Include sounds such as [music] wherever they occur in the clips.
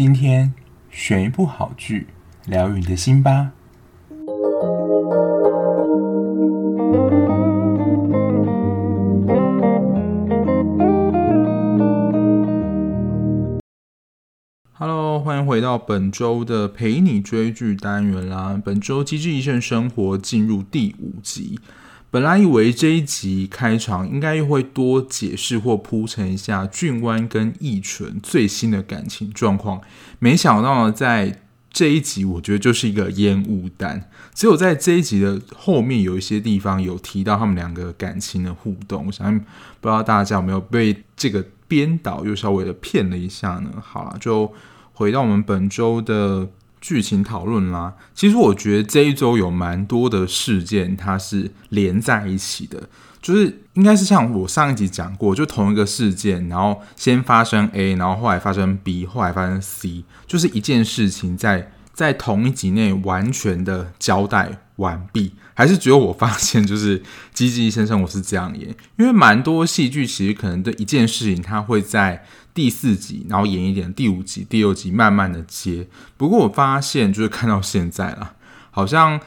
今天选一部好剧，疗愈你的心吧。Hello，欢迎回到本周的陪你追剧单元啦。本周《机智一生生活》进入第五集。本来以为这一集开场应该又会多解释或铺陈一下俊湾跟翊纯最新的感情状况，没想到在这一集我觉得就是一个烟雾弹。只有在这一集的后面有一些地方有提到他们两个感情的互动，我想不知道大家有没有被这个编导又稍微的骗了一下呢？好了，就回到我们本周的。剧情讨论啦，其实我觉得这一周有蛮多的事件，它是连在一起的，就是应该是像我上一集讲过，就同一个事件，然后先发生 A，然后后来发生 B，后来发生 C，就是一件事情在在同一集内完全的交代完毕，还是只有我发现就是《机智医生生活》是这样演，因为蛮多戏剧其实可能对一件事情，它会在。第四集，然后演一点，第五集、第六集慢慢的接。不过我发现，就是看到现在了，好像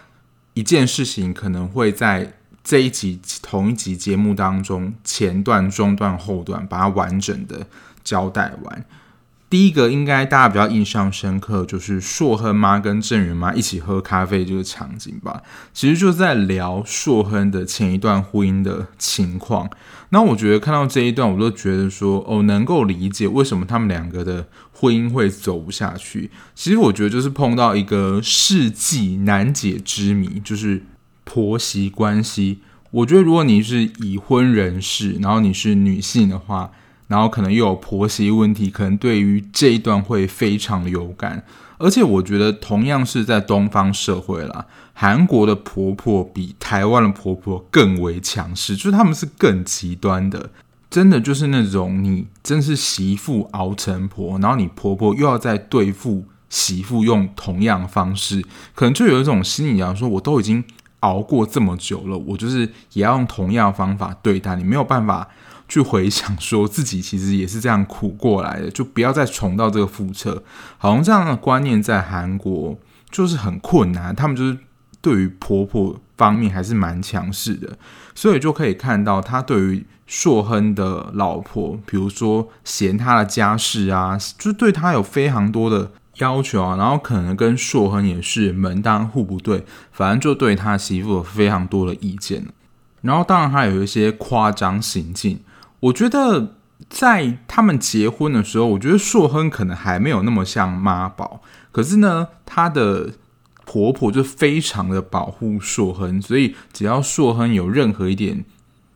一件事情可能会在这一集同一集节目当中，前段、中段、后段，把它完整的交代完。第一个应该大家比较印象深刻，就是硕亨妈跟郑元妈一起喝咖啡这个场景吧。其实就是在聊硕亨的前一段婚姻的情况。那我觉得看到这一段，我都觉得说，哦，能够理解为什么他们两个的婚姻会走不下去。其实我觉得就是碰到一个世纪难解之谜，就是婆媳关系。我觉得如果你是已婚人士，然后你是女性的话。然后可能又有婆媳问题，可能对于这一段会非常有感。而且我觉得同样是在东方社会啦，韩国的婆婆比台湾的婆婆更为强势，就是他们是更极端的，真的就是那种你真是媳妇熬成婆，然后你婆婆又要再对付媳妇用同样方式，可能就有一种心理，讲说我都已经熬过这么久了，我就是也要用同样方法对待你，没有办法。去回想，说自己其实也是这样苦过来的，就不要再重蹈这个覆辙。好像这样的观念在韩国就是很困难，他们就是对于婆婆方面还是蛮强势的，所以就可以看到他对于硕亨的老婆，比如说嫌他的家事啊，就对他有非常多的要求啊，然后可能跟硕亨也是门当户不对，反正就对他媳妇有非常多的意见。然后当然还有一些夸张行径。我觉得在他们结婚的时候，我觉得硕亨可能还没有那么像妈宝，可是呢，她的婆婆就非常的保护硕亨，所以只要硕亨有任何一点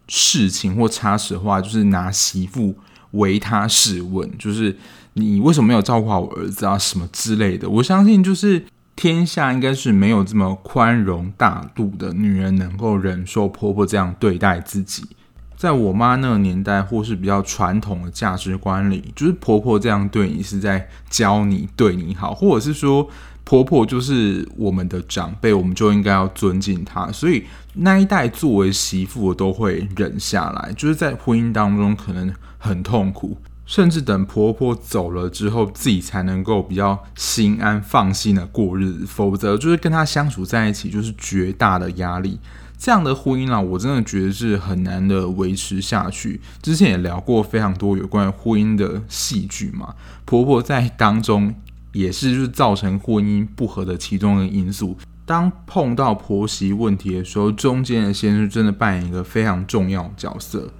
事情或差池的话，就是拿媳妇为他试问，就是你为什么没有照顾好我儿子啊，什么之类的。我相信，就是天下应该是没有这么宽容大度的女人能够忍受婆婆这样对待自己。在我妈那个年代，或是比较传统的价值观里，就是婆婆这样对你是在教你对你好，或者是说婆婆就是我们的长辈，我们就应该要尊敬她。所以那一代作为媳妇我都会忍下来，就是在婚姻当中可能很痛苦，甚至等婆婆走了之后，自己才能够比较心安放心的过日子，否则就是跟她相处在一起就是绝大的压力。这样的婚姻啊，我真的觉得是很难的维持下去。之前也聊过非常多有关婚姻的戏剧嘛，婆婆在当中也是就是造成婚姻不和的其中一个因素。当碰到婆媳问题的时候，中间的先生真的扮演一个非常重要的角色。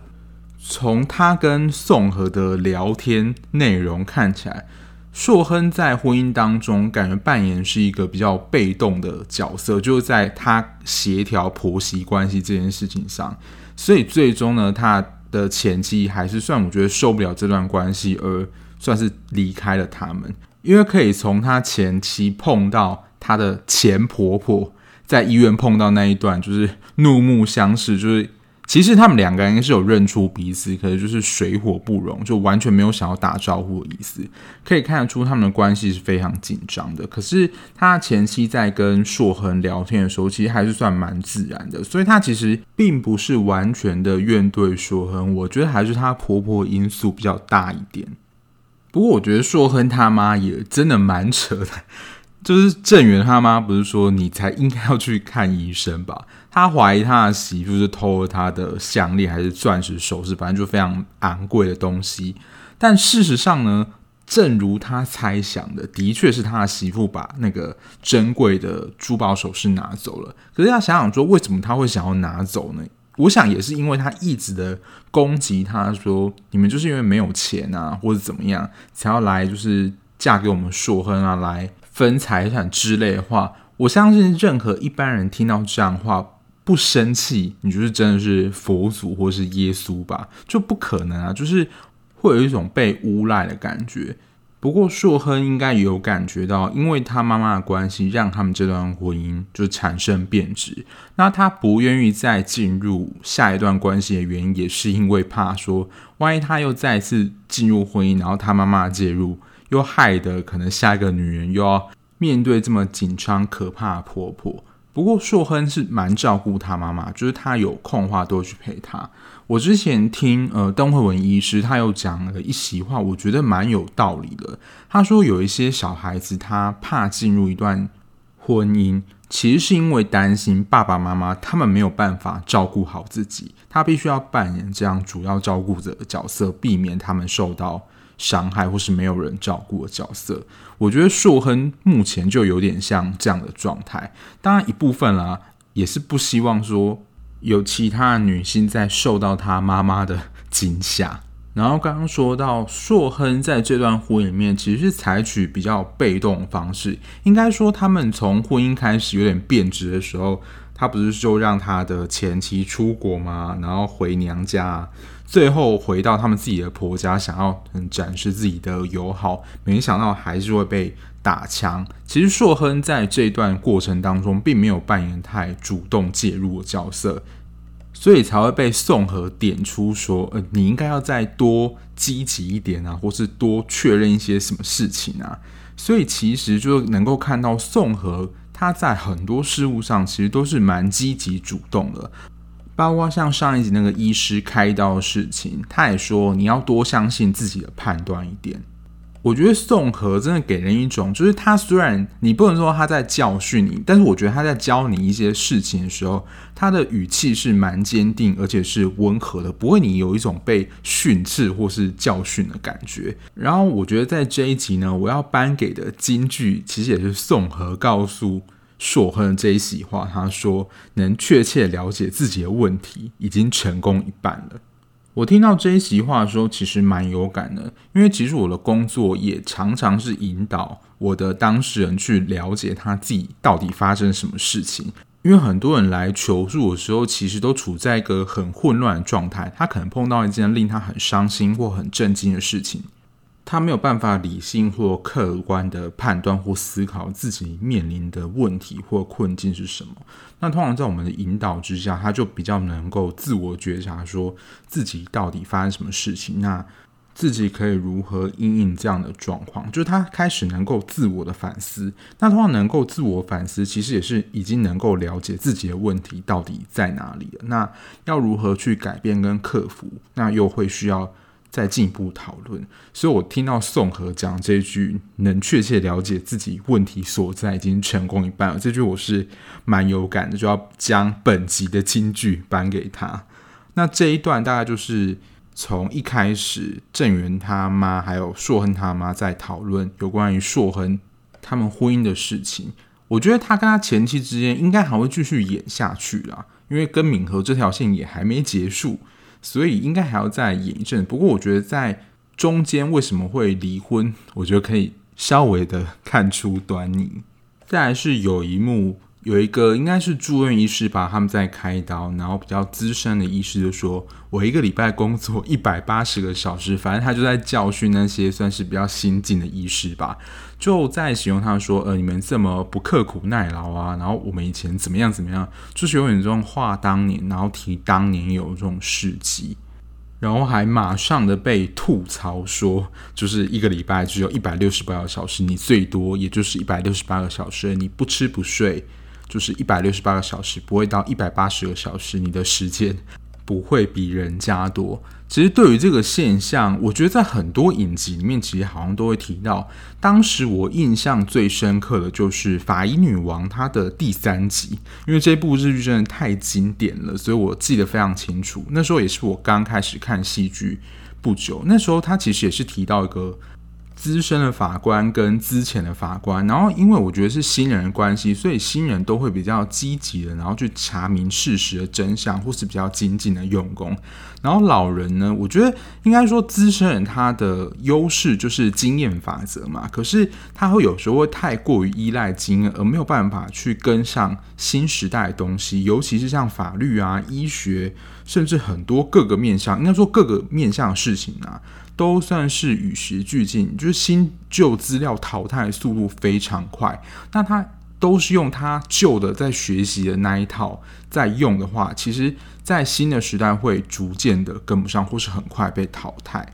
从他跟宋和的聊天内容看起来。硕亨在婚姻当中，感觉扮演是一个比较被动的角色，就是在他协调婆媳关系这件事情上，所以最终呢，他的前妻还是算我觉得受不了这段关系，而算是离开了他们。因为可以从他前妻碰到他的前婆婆在医院碰到那一段，就是怒目相视，就是。其实他们两个人应该是有认出彼此，可是就是水火不容，就完全没有想要打招呼的意思。可以看得出他们的关系是非常紧张的。可是他前期在跟硕亨聊天的时候，其实还是算蛮自然的。所以他其实并不是完全的怨怼硕亨，我觉得还是他婆婆因素比较大一点。不过我觉得硕亨他妈也真的蛮扯的，就是郑源他妈不是说你才应该要去看医生吧？他怀疑他的媳妇是偷了他的项链还是钻石首饰，反正就非常昂贵的东西。但事实上呢，正如他猜想的，的确是他的媳妇把那个珍贵的珠宝首饰拿走了。可是要想想说，为什么他会想要拿走呢？我想也是因为他一直的攻击他，说你们就是因为没有钱啊，或者怎么样，才要来就是嫁给我们硕亨啊，来分财产之类的话。我相信任何一般人听到这样话，不生气，你就是真的是佛祖或是耶稣吧？就不可能啊，就是会有一种被诬赖的感觉。不过硕亨应该也有感觉到，因为他妈妈的关系，让他们这段婚姻就产生变质。那他不愿意再进入下一段关系的原因，也是因为怕说，万一他又再次进入婚姻，然后他妈妈介入，又害得可能下一个女人又要面对这么紧张可怕的婆婆。不过硕亨是蛮照顾他妈妈，就是他有空的话都会去陪他。我之前听呃邓惠文医师，他有讲了一席话，我觉得蛮有道理的。他说有一些小孩子他怕进入一段婚姻，其实是因为担心爸爸妈妈他们没有办法照顾好自己，他必须要扮演这样主要照顾者的角色，避免他们受到伤害或是没有人照顾的角色，我觉得硕亨目前就有点像这样的状态。当然一部分啦，也是不希望说有其他女性在受到他妈妈的惊吓。然后刚刚说到硕亨在这段婚姻里面其实是采取比较被动的方式，应该说他们从婚姻开始有点变质的时候，他不是就让他的前妻出国吗？然后回娘家。最后回到他们自己的婆家，想要展示自己的友好，没想到还是会被打枪。其实硕亨在这段过程当中，并没有扮演太主动介入的角色，所以才会被宋和点出说：“呃，你应该要再多积极一点啊，或是多确认一些什么事情啊。”所以其实就能够看到宋和他在很多事物上，其实都是蛮积极主动的。包括像上一集那个医师开刀的事情，他也说你要多相信自己的判断一点。我觉得宋和真的给人一种，就是他虽然你不能说他在教训你，但是我觉得他在教你一些事情的时候，他的语气是蛮坚定，而且是温和的，不会你有一种被训斥或是教训的感觉。然后我觉得在这一集呢，我要颁给的金句，其实也是宋和告诉。硕亨这一席话，他说：“能确切了解自己的问题，已经成功一半了。”我听到这一席话的时候，其实蛮有感的，因为其实我的工作也常常是引导我的当事人去了解他自己到底发生什么事情。因为很多人来求助的时候，其实都处在一个很混乱的状态，他可能碰到一件令他很伤心或很震惊的事情。他没有办法理性或客观的判断或思考自己面临的问题或困境是什么。那通常在我们的引导之下，他就比较能够自我觉察，说自己到底发生什么事情，那自己可以如何应应这样的状况。就是他开始能够自我的反思。那通常能够自我反思，其实也是已经能够了解自己的问题到底在哪里了。那要如何去改变跟克服？那又会需要。再进一步讨论，所以我听到宋和讲这句“能确切了解自己问题所在，已经成功一半了”，这句我是蛮有感的，就要将本集的金句颁给他。那这一段大概就是从一开始郑源他妈还有硕亨他妈在讨论有关于硕亨他们婚姻的事情。我觉得他跟他前妻之间应该还会继续演下去啦，因为跟敏和这条线也还没结束。所以应该还要再演一阵，不过我觉得在中间为什么会离婚，我觉得可以稍微的看出端倪。再来是有一幕，有一个应该是住院医师吧，他们在开刀，然后比较资深的医师就说：“我一个礼拜工作一百八十个小时，反正他就在教训那些算是比较新进的医师吧。”就在形容他说：“呃，你们这么不刻苦耐劳啊，然后我们以前怎么样怎么样，就是有点这种话当年，然后提当年有这种事迹，然后还马上的被吐槽说，就是一个礼拜只有一百六十八个小时，你最多也就是一百六十八个小时，你不吃不睡就是一百六十八个小时，不会到一百八十个小时，你的时间 [laughs] 不会比人家多。其实对于这个现象，我觉得在很多影集里面，其实好像都会提到。当时我印象最深刻的就是《法医女王》它的第三集，因为这部日剧真的太经典了，所以我记得非常清楚。那时候也是我刚开始看戏剧不久，那时候他其实也是提到一个。资深的法官跟资浅的法官，然后因为我觉得是新人的关系，所以新人都会比较积极的，然后去查明事实的真相，或是比较精进的用功。然后老人呢，我觉得应该说资深人他的优势就是经验法则嘛，可是他会有时候会太过于依赖经验，而没有办法去跟上新时代的东西，尤其是像法律啊、医学，甚至很多各个面向，应该说各个面向的事情啊。都算是与时俱进，就是新旧资料淘汰速度非常快。那他都是用他旧的在学习的那一套在用的话，其实，在新的时代会逐渐的跟不上，或是很快被淘汰。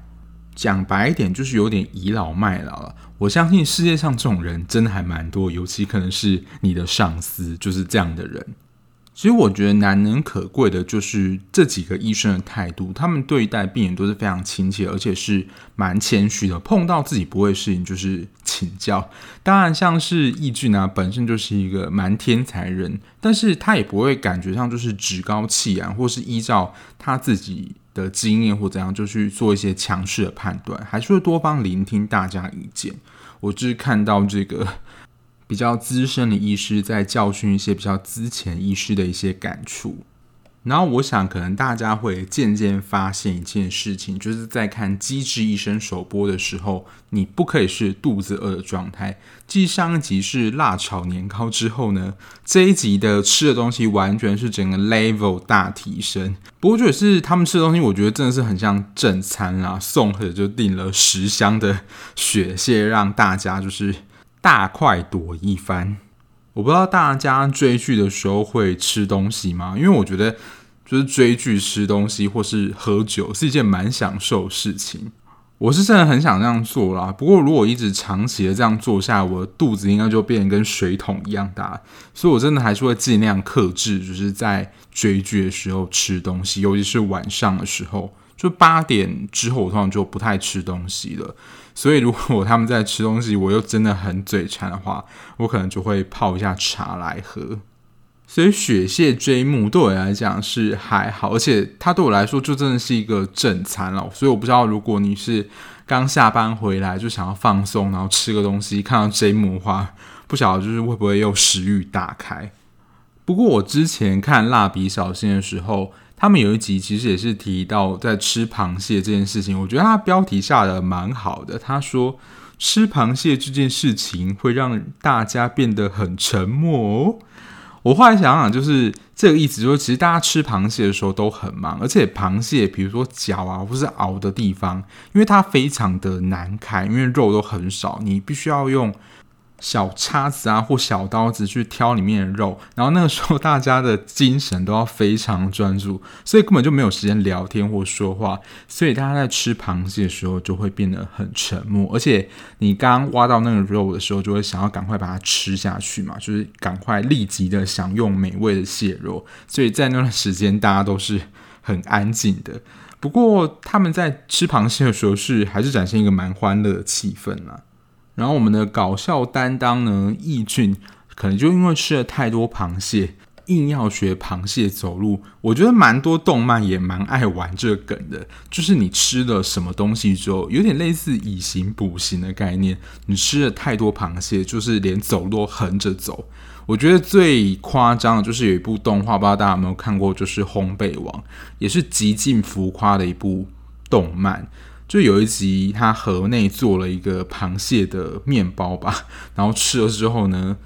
讲白一点，就是有点倚老卖老了。我相信世界上这种人真的还蛮多，尤其可能是你的上司就是这样的人。其实我觉得难能可贵的就是这几个医生的态度，他们对待病人都是非常亲切，而且是蛮谦虚的。碰到自己不会的事情，就是请教。当然，像是易俊啊，本身就是一个蛮天才人，但是他也不会感觉上就是趾高气扬，或是依照他自己的经验或怎样就去做一些强势的判断，还是会多方聆听大家意见。我就是看到这个。比较资深的医师在教训一些比较资浅医师的一些感触，然后我想可能大家会渐渐发现一件事情，就是在看《机智医生》首播的时候，你不可以是肚子饿的状态。继上一集是辣炒年糕之后呢，这一集的吃的东西完全是整个 level 大提升。不过就是他们吃的东西，我觉得真的是很像正餐啦，宋和就订了十箱的雪蟹，让大家就是。大快朵颐一番，我不知道大家追剧的时候会吃东西吗？因为我觉得，就是追剧吃东西或是喝酒是一件蛮享受的事情。我是真的很想这样做啦，不过如果一直长期的这样做下来，我的肚子应该就变得跟水桶一样大。所以我真的还是会尽量克制，就是在追剧的时候吃东西，尤其是晚上的时候。就八点之后，我通常就不太吃东西了。所以，如果他们在吃东西，我又真的很嘴馋的话，我可能就会泡一下茶来喝。所以，雪蟹追梦对我来讲是还好，而且它对我来说就真的是一个正餐了。所以，我不知道如果你是刚下班回来就想要放松，然后吃个东西，看到追梦的话，不晓得就是会不会又食欲大开。不过，我之前看蜡笔小新的时候。他们有一集其实也是提到在吃螃蟹这件事情，我觉得他标题下的蛮好的。他说吃螃蟹这件事情会让大家变得很沉默哦。我后来想想，就是这个意思，就是其实大家吃螃蟹的时候都很忙，而且螃蟹比如说脚啊或是螯的地方，因为它非常的难开，因为肉都很少，你必须要用。小叉子啊，或小刀子去挑里面的肉，然后那个时候大家的精神都要非常专注，所以根本就没有时间聊天或说话，所以大家在吃螃蟹的时候就会变得很沉默，而且你刚挖到那个肉的时候，就会想要赶快把它吃下去嘛，就是赶快立即的享用美味的蟹肉，所以在那段时间大家都是很安静的。不过他们在吃螃蟹的时候是还是展现一个蛮欢乐的气氛啦。然后我们的搞笑担当呢，义俊可能就因为吃了太多螃蟹，硬要学螃蟹走路。我觉得蛮多动漫也蛮爱玩这个梗的，就是你吃了什么东西之后，有点类似以形补形的概念。你吃了太多螃蟹，就是连走路都横着走。我觉得最夸张的就是有一部动画，不知道大家有没有看过，就是《烘焙王》，也是极尽浮夸的一部动漫。就有一集，他河内做了一个螃蟹的面包吧，[laughs] 然后吃了之后呢，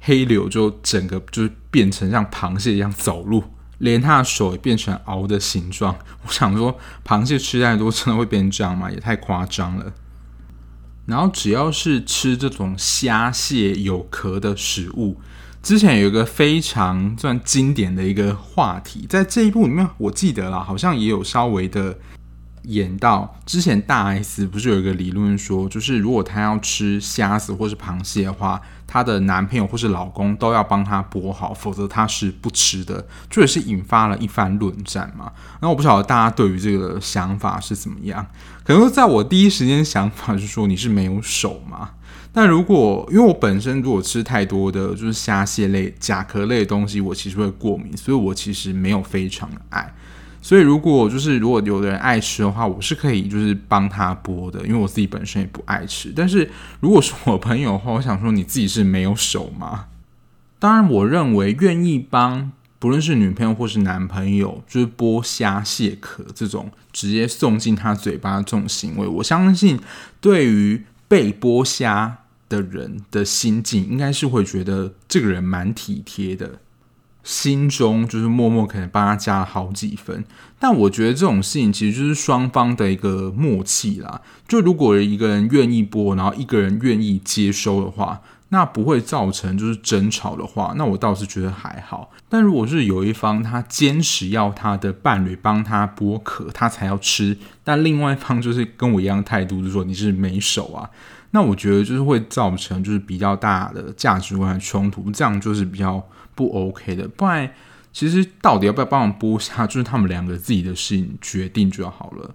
黑柳就整个就变成像螃蟹一样走路，连他的手也变成螯的形状。[laughs] 我想说，螃蟹吃太多真的会变这样吗？也太夸张了。然后只要是吃这种虾蟹有壳的食物，之前有一个非常算经典的一个话题，在这一部里面，我记得啦，好像也有稍微的。演到之前大 S 不是有一个理论说，就是如果她要吃虾子或是螃蟹的话，她的男朋友或是老公都要帮她剥好，否则她是不吃的，这也是引发了一番论战嘛。那我不晓得大家对于这个想法是怎么样？可能在我第一时间想法是说你是没有手嘛。但如果因为我本身如果吃太多的就是虾蟹类、甲壳类的东西，我其实会过敏，所以我其实没有非常爱。所以，如果就是如果有的人爱吃的话，我是可以就是帮他剥的，因为我自己本身也不爱吃。但是如果是我朋友的话，我想说你自己是没有手吗？当然，我认为愿意帮不论是女朋友或是男朋友，就是剥虾蟹壳这种直接送进他嘴巴这种行为，我相信对于被剥虾的人的心境，应该是会觉得这个人蛮体贴的。心中就是默默可能帮他加了好几分，但我觉得这种事情其实就是双方的一个默契啦。就如果一个人愿意播，然后一个人愿意接收的话，那不会造成就是争吵的话，那我倒是觉得还好。但如果是有一方他坚持要他的伴侣帮他剥壳，他才要吃，但另外一方就是跟我一样态度，就是说你是没手啊，那我觉得就是会造成就是比较大的价值观的冲突，这样就是比较。不 OK 的，不然其实到底要不要帮忙剥虾，就是他们两个自己的事情决定就好了。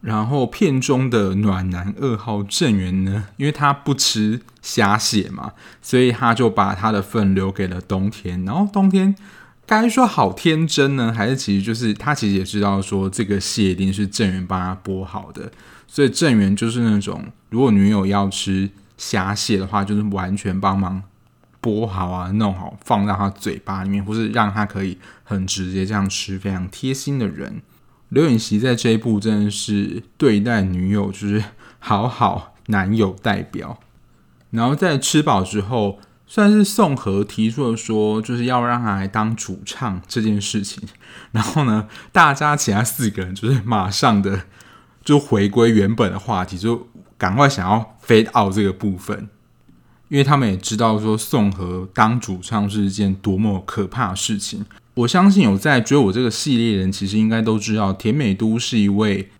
然后片中的暖男二号郑源呢，因为他不吃虾蟹嘛，所以他就把他的份留给了冬天。然后冬天该说好天真呢，还是其实就是他其实也知道说这个蟹一定是郑源帮他剥好的，所以郑源就是那种如果女友要吃虾蟹的话，就是完全帮忙。剥好啊，弄好放到他嘴巴里面，或是让他可以很直接这样吃，非常贴心的人。刘允熙在这一部真的是对待女友就是好好男友代表。然后在吃饱之后，算是宋和提出了说，就是要让他来当主唱这件事情。然后呢，大家其他四个人就是马上的就回归原本的话题，就赶快想要 fade out 这个部分。因为他们也知道说宋和当主唱是一件多么可怕的事情。我相信有在追我这个系列的人，其实应该都知道田美都是一位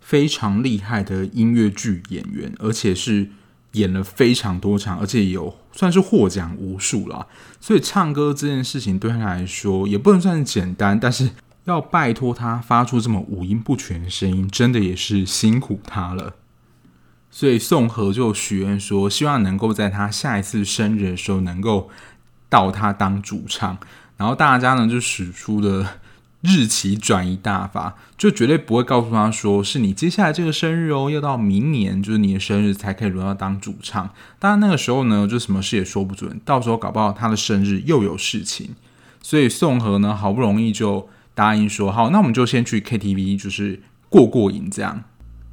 非常厉害的音乐剧演员，而且是演了非常多场，而且有算是获奖无数了。所以唱歌这件事情对他来说也不能算是简单，但是要拜托他发出这么五音不全的声音，真的也是辛苦他了。所以宋和就许愿说，希望能够在他下一次生日的时候能够到他当主唱。然后大家呢就使出了日期转移大法，就绝对不会告诉他说是你接下来这个生日哦，要到明年就是你的生日才可以轮到当主唱。当然那个时候呢，就什么事也说不准，到时候搞不好他的生日又有事情。所以宋和呢好不容易就答应说好，那我们就先去 KTV，就是过过瘾这样。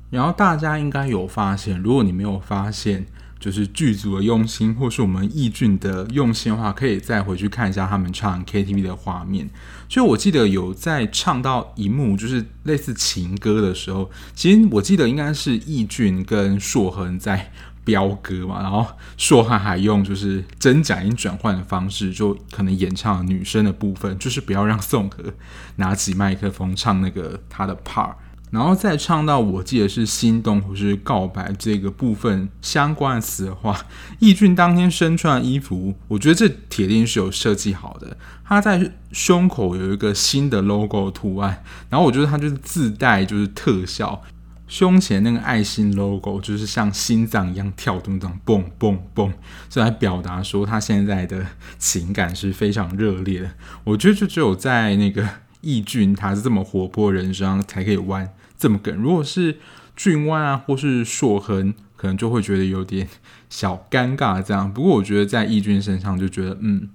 然后大家应该有发现，如果你没有发现，就是剧组的用心，或是我们易俊的用心的话，可以再回去看一下他们唱 KTV 的画面。就我记得有在唱到一幕，就是类似情歌的时候，其实我记得应该是易俊跟硕恒在飙歌嘛，然后硕恒还用就是真假音转换的方式，就可能演唱女生的部分，就是不要让宋和拿起麦克风唱那个他的 part。然后再唱到我记得是心动或是告白这个部分相关的词的话，易俊当天身穿的衣服，我觉得这铁定是有设计好的。他在胸口有一个新的 logo 图案，然后我觉得他就是自带就是特效，胸前那个爱心 logo 就是像心脏一样跳动，这样蹦蹦蹦，就来表达说他现在的情感是非常热烈的。我觉得就只有在那个。易俊他是这么活泼人生才可以弯这么梗。如果是俊弯啊，或是硕亨，可能就会觉得有点小尴尬这样。不过我觉得在易俊身上就觉得，嗯，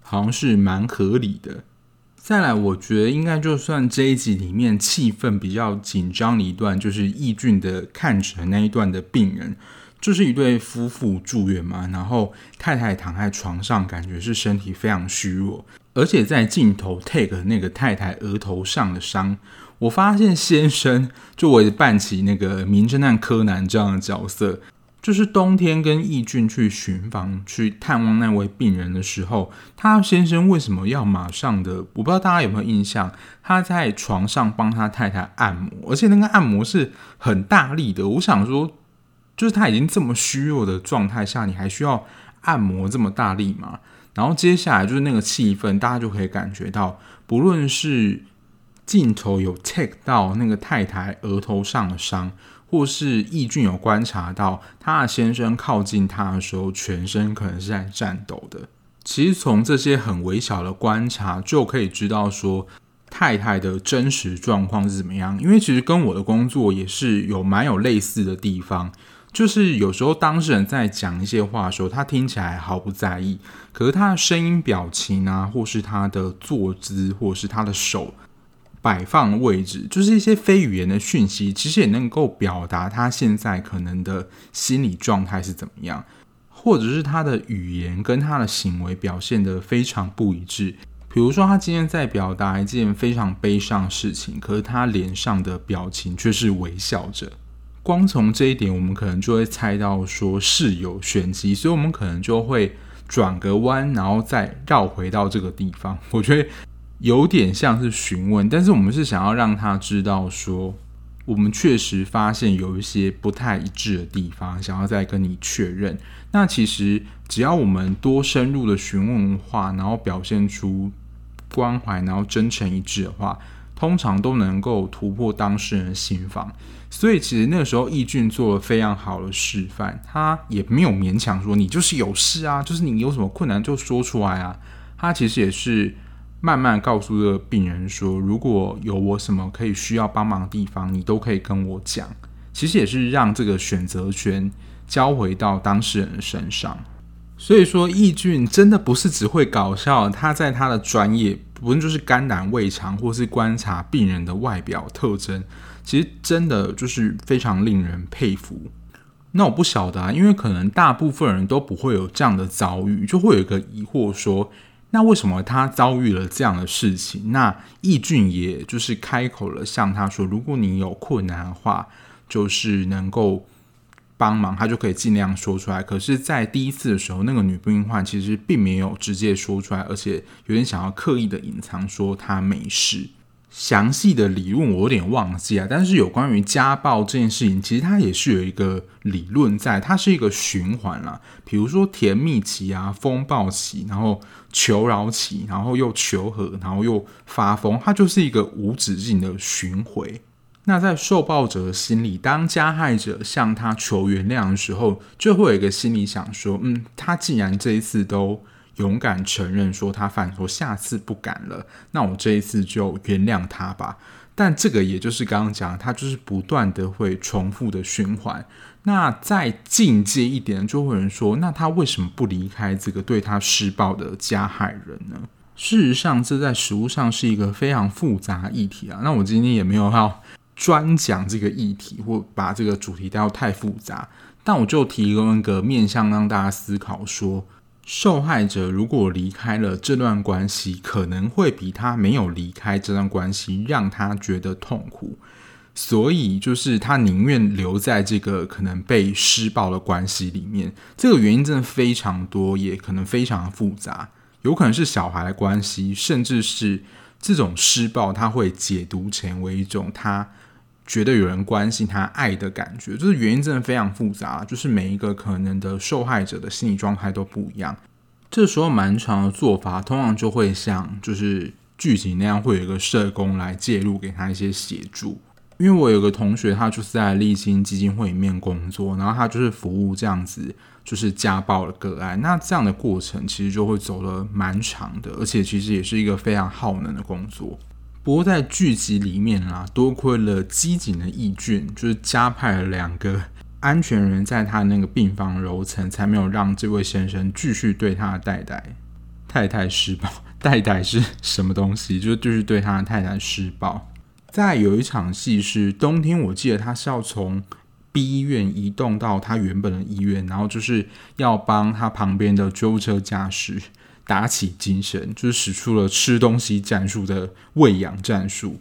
好像是蛮合理的。再来，我觉得应该就算这一集里面气氛比较紧张的一段，就是易俊的看诊那一段的病人，就是一对夫妇住院嘛，然后太太躺在床上，感觉是身体非常虚弱。而且在镜头 take 那个太太额头上的伤，我发现先生就为扮起那个名侦探柯南这样的角色，就是冬天跟义俊去巡房去探望那位病人的时候，他先生为什么要马上的？我不知道大家有没有印象，他在床上帮他太太按摩，而且那个按摩是很大力的。我想说，就是他已经这么虚弱的状态下，你还需要按摩这么大力吗？然后接下来就是那个气氛，大家就可以感觉到，不论是镜头有 take 到那个太太额头上的伤。或是易俊有观察到他的先生靠近他的时候，全身可能是在颤抖的。其实从这些很微小的观察，就可以知道说太太的真实状况是怎么样。因为其实跟我的工作也是有蛮有类似的地方，就是有时候当事人在讲一些话的时候，他听起来毫不在意，可是他的声音、表情啊，或是他的坐姿，或是他的手。摆放位置，就是一些非语言的讯息，其实也能够表达他现在可能的心理状态是怎么样，或者是他的语言跟他的行为表现得非常不一致。比如说，他今天在表达一件非常悲伤的事情，可是他脸上的表情却是微笑着。光从这一点，我们可能就会猜到说是有玄机，所以我们可能就会转个弯，然后再绕回到这个地方。[laughs] 我觉得。有点像是询问，但是我们是想要让他知道说，我们确实发现有一些不太一致的地方，想要再跟你确认。那其实只要我们多深入的询问话，然后表现出关怀，然后真诚一致的话，通常都能够突破当事人的心防。所以其实那个时候易俊做了非常好的示范，他也没有勉强说你就是有事啊，就是你有什么困难就说出来啊。他其实也是。慢慢告诉这个病人说：“如果有我什么可以需要帮忙的地方，你都可以跟我讲。”其实也是让这个选择权交回到当事人的身上。所以说，义俊真的不是只会搞笑，他在他的专业，不论就是肝胆胃肠，或是观察病人的外表特征，其实真的就是非常令人佩服。那我不晓得啊，因为可能大部分人都不会有这样的遭遇，就会有一个疑惑说。那为什么他遭遇了这样的事情？那义俊也就是开口了，向他说：“如果你有困难的话，就是能够帮忙，他就可以尽量说出来。”可是，在第一次的时候，那个女病患其实并没有直接说出来，而且有点想要刻意的隐藏，说她没事。详细的理论我有点忘记啊，但是有关于家暴这件事情，其实它也是有一个理论在，它是一个循环啦。比如说甜蜜期啊、风暴期，然后求饶期，然后又求和，然后又发疯，它就是一个无止境的循环。那在受暴者的心里，当加害者向他求原谅的时候，就会有一个心里想说：嗯，他既然这一次都。勇敢承认说他犯错，下次不敢了。那我这一次就原谅他吧。但这个也就是刚刚讲，他就是不断的会重复的循环。那再进阶一点，就会有人说，那他为什么不离开这个对他施暴的加害人呢？事实上，这在实务上是一个非常复杂议题啊。那我今天也没有要专讲这个议题，或把这个主题带到太复杂。但我就提供一个面向让大家思考说。受害者如果离开了这段关系，可能会比他没有离开这段关系让他觉得痛苦，所以就是他宁愿留在这个可能被施暴的关系里面。这个原因真的非常多，也可能非常复杂，有可能是小孩的关系，甚至是这种施暴，他会解读成为一种他。觉得有人关心他爱的感觉，就是原因真的非常复杂，就是每一个可能的受害者的心理状态都不一样。这时候蛮长的做法，通常就会像就是剧情那样，会有一个社工来介入，给他一些协助。因为我有个同学，他就是在立新基金会里面工作，然后他就是服务这样子，就是家暴的个案。那这样的过程其实就会走了蛮长的，而且其实也是一个非常耗能的工作。不过在剧集里面啦，多亏了机警的义俊，就是加派了两个安全人在他那个病房楼层，才没有让这位先生继续对他的太太太太施暴。太太是什么东西？就是就是对他的太太施暴。再有一场戏是冬天，我记得他是要从 B 医院移动到他原本的医院，然后就是要帮他旁边的救护车驾驶。打起精神，就是使出了吃东西战术的喂养战术。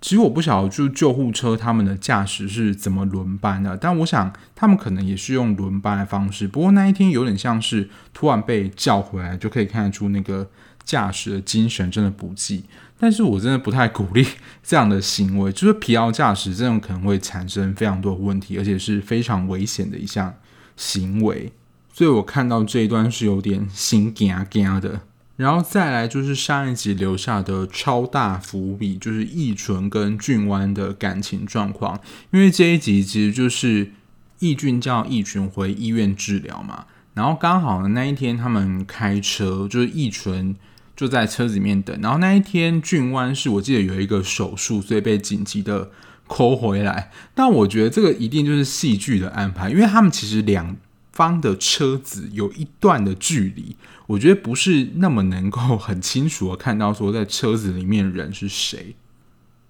其实我不晓得，就救护车他们的驾驶是怎么轮班的，但我想他们可能也是用轮班的方式。不过那一天有点像是突然被叫回来，就可以看得出那个驾驶的精神真的不济。但是我真的不太鼓励这样的行为，就是疲劳驾驶这种可能会产生非常多的问题，而且是非常危险的一项行为。所以我看到这一段是有点心惊惊的。然后再来就是上一集留下的超大伏笔，就是翊纯跟俊湾的感情状况。因为这一集其实就是翊俊叫翊纯回医院治疗嘛，然后刚好那一天他们开车，就是翊纯就在车子里面等。然后那一天俊湾是我记得有一个手术，所以被紧急的抠回来。但我觉得这个一定就是戏剧的安排，因为他们其实两方的车子有一段的距离。我觉得不是那么能够很清楚的看到说在车子里面人是谁，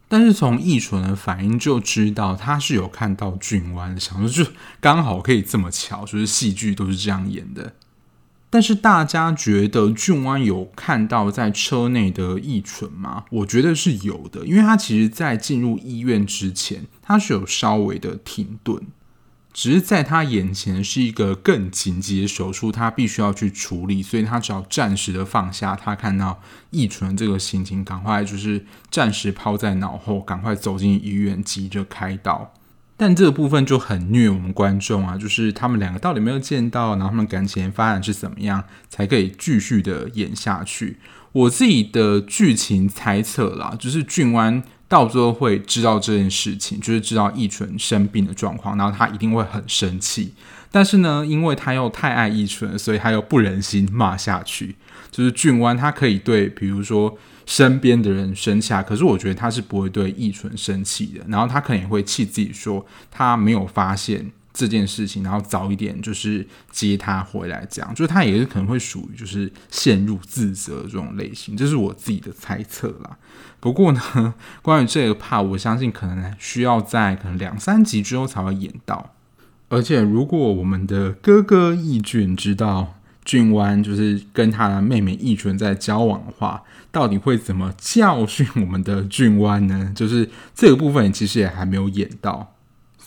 但是从易纯的反应就知道他是有看到俊湾，想说就刚好可以这么巧，就是戏剧都是这样演的。但是大家觉得俊湾有看到在车内的易纯吗？我觉得是有的，因为他其实在进入医院之前，他是有稍微的停顿。只是在他眼前是一个更紧急的手术，他必须要去处理，所以他只要暂时的放下。他看到易纯这个心情，赶快就是暂时抛在脑后，赶快走进医院，急着开刀。但这个部分就很虐我们观众啊，就是他们两个到底没有见到，然后他们感情发展是怎么样，才可以继续的演下去。我自己的剧情猜测啦，就是俊湾。到最后会知道这件事情，就是知道翊纯生病的状况，然后他一定会很生气。但是呢，因为他又太爱翊纯，所以他又不忍心骂下去。就是俊湾他可以对，比如说身边的人生气，可是我觉得他是不会对翊纯生气的。然后他可能也会气自己，说他没有发现这件事情，然后早一点就是接他回来，这样就是他也是可能会属于就是陷入自责这种类型，这是我自己的猜测啦。不过呢，关于这个怕我相信可能需要在可能两三集之后才会演到。而且，如果我们的哥哥翊俊知道俊湾就是跟他的妹妹翊纯在交往的话，到底会怎么教训我们的俊湾呢？就是这个部分其实也还没有演到。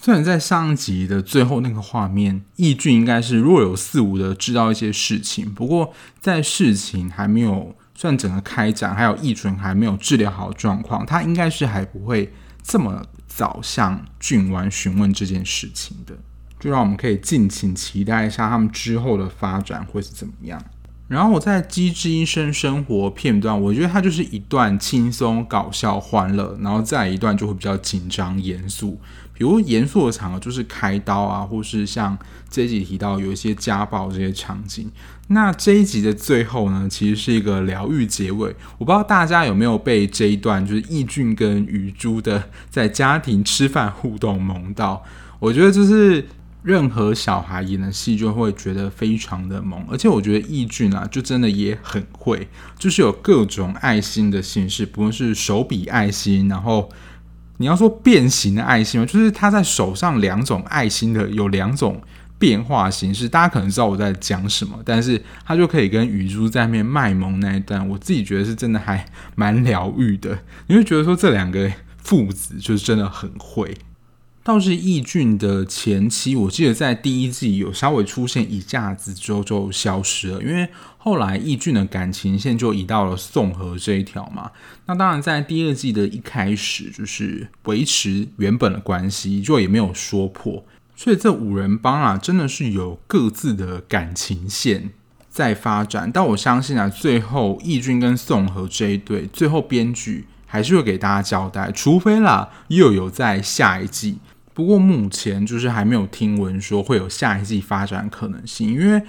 虽然在上一集的最后那个画面，翊俊应该是若有似无的知道一些事情，不过在事情还没有。算整个开展，还有翊纯还没有治疗好状况，他应该是还不会这么早向俊湾询问这件事情的。就让我们可以敬请期待一下他们之后的发展会是怎么样。然后我在《机智医生生活》片段，我觉得它就是一段轻松、搞笑、欢乐，然后再一段就会比较紧张、严肃。比如严肃的场合就是开刀啊，或是像这一集提到有一些家暴这些场景。那这一集的最后呢，其实是一个疗愈结尾。我不知道大家有没有被这一段就是翊俊跟雨珠的在家庭吃饭互动萌到？我觉得就是。任何小孩演的戏就会觉得非常的萌，而且我觉得翊俊啊，就真的也很会，就是有各种爱心的形式，不论是手比爱心，然后你要说变形的爱心吗，就是他在手上两种爱心的有两种变化形式，大家可能知道我在讲什么，但是他就可以跟雨珠在那边卖萌那一段，我自己觉得是真的还蛮疗愈的，你会觉得说这两个父子就是真的很会。倒是翊俊的前期，我记得在第一季有稍微出现一下子之后就消失了，因为后来翊俊的感情线就移到了宋和这一条嘛。那当然，在第二季的一开始就是维持原本的关系，就也没有说破。所以这五人帮啊，真的是有各自的感情线在发展。但我相信啊，最后翊俊跟宋和这一对，最后编剧还是会给大家交代，除非啦又有在下一季。不过目前就是还没有听闻说会有下一季发展可能性，因为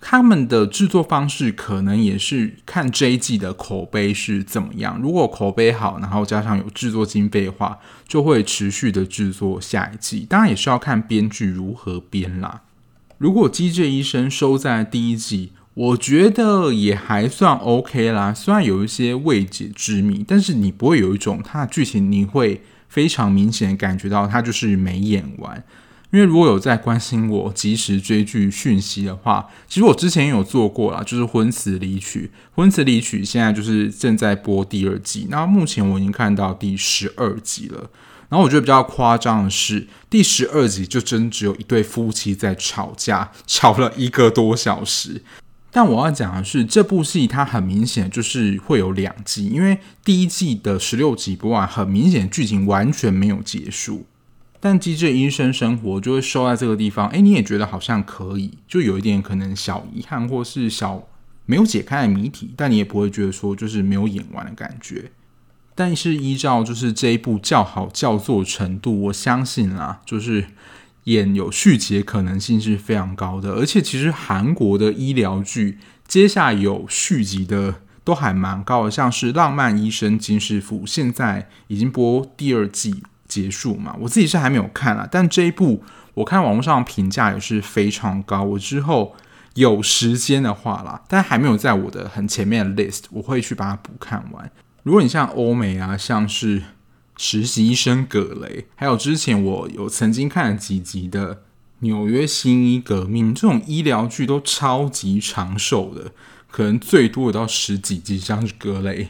他们的制作方式可能也是看这一季的口碑是怎么样。如果口碑好，然后加上有制作经费的话，就会持续的制作下一季。当然也是要看编剧如何编啦。如果《机智医生》收在第一季，我觉得也还算 OK 啦。虽然有一些未解之谜，但是你不会有一种它的剧情你会。非常明显感觉到他就是没演完，因为如果有在关心我及时追剧讯息的话，其实我之前有做过啦，就是《婚词离曲》。《婚词离曲》现在就是正在播第二季，那目前我已经看到第十二集了。然后我觉得比较夸张的是，第十二集就真只有一对夫妻在吵架，吵了一个多小时。但我要讲的是，这部戏它很明显就是会有两季，因为第一季的十六集播完，很明显剧情完全没有结束。但《机智医生生活》就会收在这个地方，哎，你也觉得好像可以，就有一点可能小遗憾，或是小没有解开的谜题，但你也不会觉得说就是没有演完的感觉。但是依照就是这一部较好叫座程度，我相信啊，就是。演有续集的可能性是非常高的，而且其实韩国的医疗剧接下来有续集的都还蛮高的，像是《浪漫医生金师傅》，现在已经播第二季结束嘛，我自己是还没有看啦，但这一部我看网络上评价也是非常高，我之后有时间的话啦，但还没有在我的很前面的 list，我会去把它补看完。如果你像欧美啊，像是。实习医生葛雷，还有之前我有曾经看了几集的《纽约新医革命》，这种医疗剧都超级长寿的，可能最多有到十几集，像是葛雷。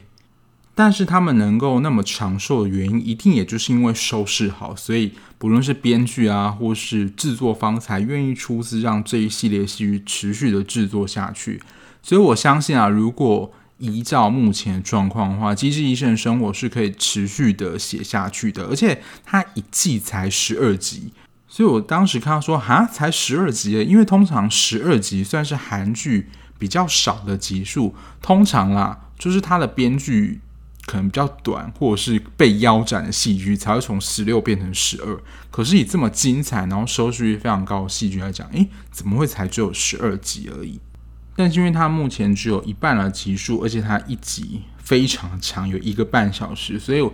但是他们能够那么长寿的原因，一定也就是因为收视好，所以不论是编剧啊，或是制作方，才愿意出资让这一系列戏剧持续的制作下去。所以我相信啊，如果依照目前状况的话，《机智医生的生活》是可以持续的写下去的，而且它一季才十二集，所以我当时看到说，哈，才十二集，因为通常十二集算是韩剧比较少的集数，通常啦，就是它的编剧可能比较短，或者是被腰斩的戏剧才会从十六变成十二。可是以这么精彩，然后收视率非常高的戏剧来讲，诶，怎么会才只有十二集而已？但是因为它目前只有一半的集数，而且它一集非常长，有一个半小时，所以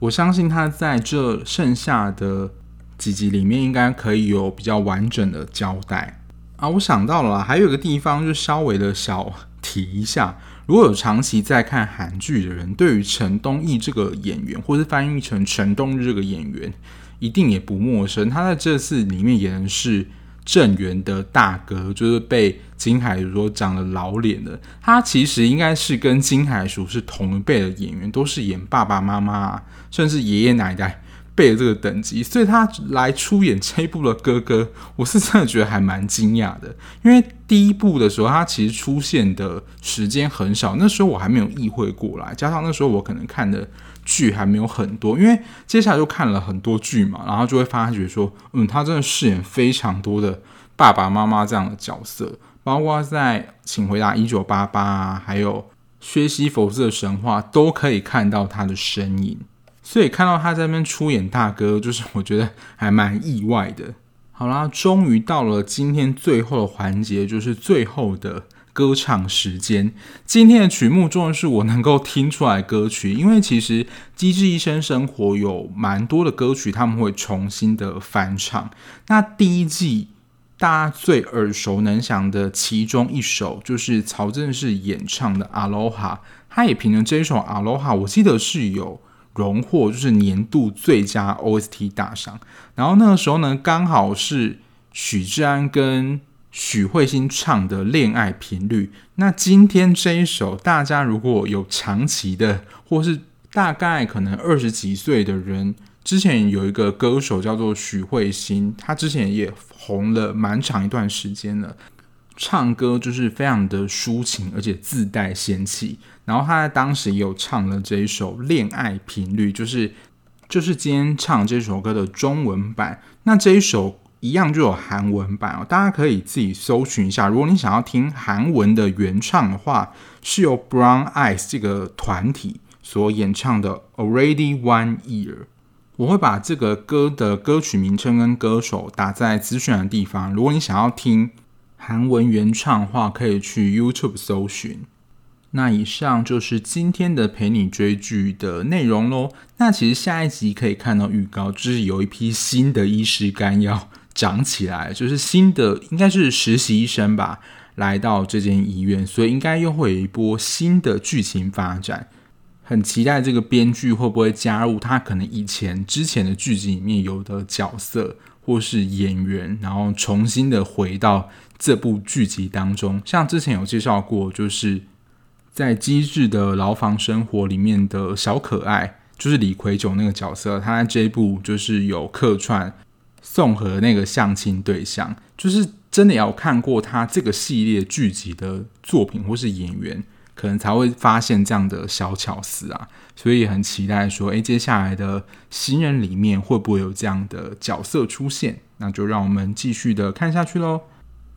我相信它在这剩下的几集里面，应该可以有比较完整的交代啊。我想到了，还有一个地方就稍微的小提一下，如果有长期在看韩剧的人，对于陈东义这个演员，或是翻译成陈东日这个演员，一定也不陌生。他在这次里面演的是。郑源的大哥就是被金海淑长了老脸的，他其实应该是跟金海淑是同一辈的演员，都是演爸爸妈妈甚至爷爷奶奶辈的这个等级，所以他来出演这一部的哥哥，我是真的觉得还蛮惊讶的。因为第一部的时候，他其实出现的时间很少，那时候我还没有意会过来，加上那时候我可能看的。剧还没有很多，因为接下来就看了很多剧嘛，然后就会发觉说，嗯，他真的饰演非常多的爸爸妈妈这样的角色，包括在《请回答一九八八》啊，还有《薛西弗斯的神话》都可以看到他的身影，所以看到他在那边出演大哥，就是我觉得还蛮意外的。好啦，终于到了今天最后的环节，就是最后的。歌唱时间，今天的曲目终于是我能够听出来歌曲，因为其实《机智医生生活》有蛮多的歌曲，他们会重新的翻唱。那第一季大家最耳熟能详的其中一首，就是曹正奭演唱的《Aloha》，他也凭着这一首《Aloha》，我记得是有荣获就是年度最佳 OST 大赏。然后那个时候呢，刚好是许志安跟许慧欣唱的《恋爱频率》，那今天这一首，大家如果有长期的，或是大概可能二十几岁的人，之前有一个歌手叫做许慧欣，他之前也红了蛮长一段时间了，唱歌就是非常的抒情，而且自带仙气。然后他当时也有唱了这一首《恋爱频率》，就是就是今天唱这首歌的中文版。那这一首。一样就有韩文版哦，大家可以自己搜寻一下。如果你想要听韩文的原唱的话，是由 Brown Eyes 这个团体所演唱的《Already One Year》。我会把这个歌的歌曲名称跟歌手打在资讯的地方。如果你想要听韩文原唱的话，可以去 YouTube 搜寻。那以上就是今天的陪你追剧的内容喽。那其实下一集可以看到预告，就是有一批新的医师干药。长起来，就是新的，应该是实习医生吧，来到这间医院，所以应该又会有一波新的剧情发展。很期待这个编剧会不会加入他可能以前之前的剧集里面有的角色，或是演员，然后重新的回到这部剧集当中。像之前有介绍过，就是在《机智的牢房生活》里面的小可爱，就是李奎九那个角色，他在这一部就是有客串宋和那个相亲对象，就是真的要看过他这个系列剧集的作品或是演员。可能才会发现这样的小巧思啊，所以很期待说，诶，接下来的新人里面会不会有这样的角色出现？那就让我们继续的看下去喽。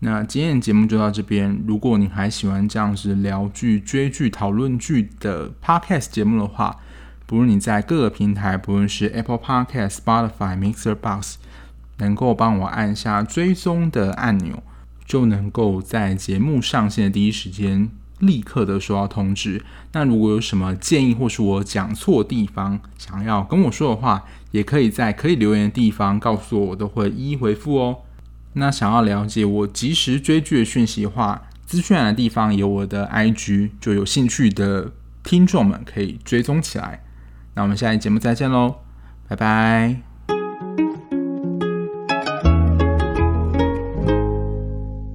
那今天的节目就到这边。如果你还喜欢这样子聊剧、追剧、讨论剧的 Podcast 节目的话，不论你在各个平台，不论是 Apple Podcast、Spotify、Mixer Box，能够帮我按下追踪的按钮，就能够在节目上线的第一时间。立刻的收到通知。那如果有什么建议，或是我讲错地方，想要跟我说的话，也可以在可以留言的地方告诉我，我都会一一回复哦。那想要了解我及时追剧的讯息的话，资讯栏的地方有我的 IG，就有兴趣的听众们可以追踪起来。那我们下期节目再见喽，拜拜。